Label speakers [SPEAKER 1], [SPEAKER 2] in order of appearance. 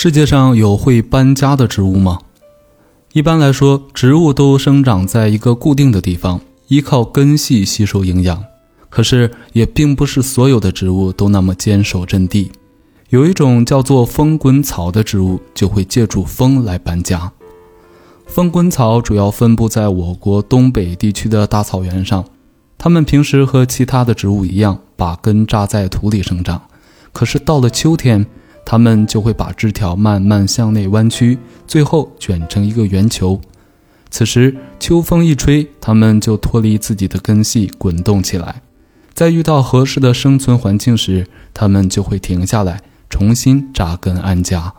[SPEAKER 1] 世界上有会搬家的植物吗？一般来说，植物都生长在一个固定的地方，依靠根系吸收营养。可是，也并不是所有的植物都那么坚守阵地。有一种叫做风滚草的植物，就会借助风来搬家。风滚草主要分布在我国东北地区的大草原上，它们平时和其他的植物一样，把根扎在土里生长。可是到了秋天，它们就会把枝条慢慢向内弯曲，最后卷成一个圆球。此时秋风一吹，它们就脱离自己的根系，滚动起来。在遇到合适的生存环境时，它们就会停下来，重新扎根安家。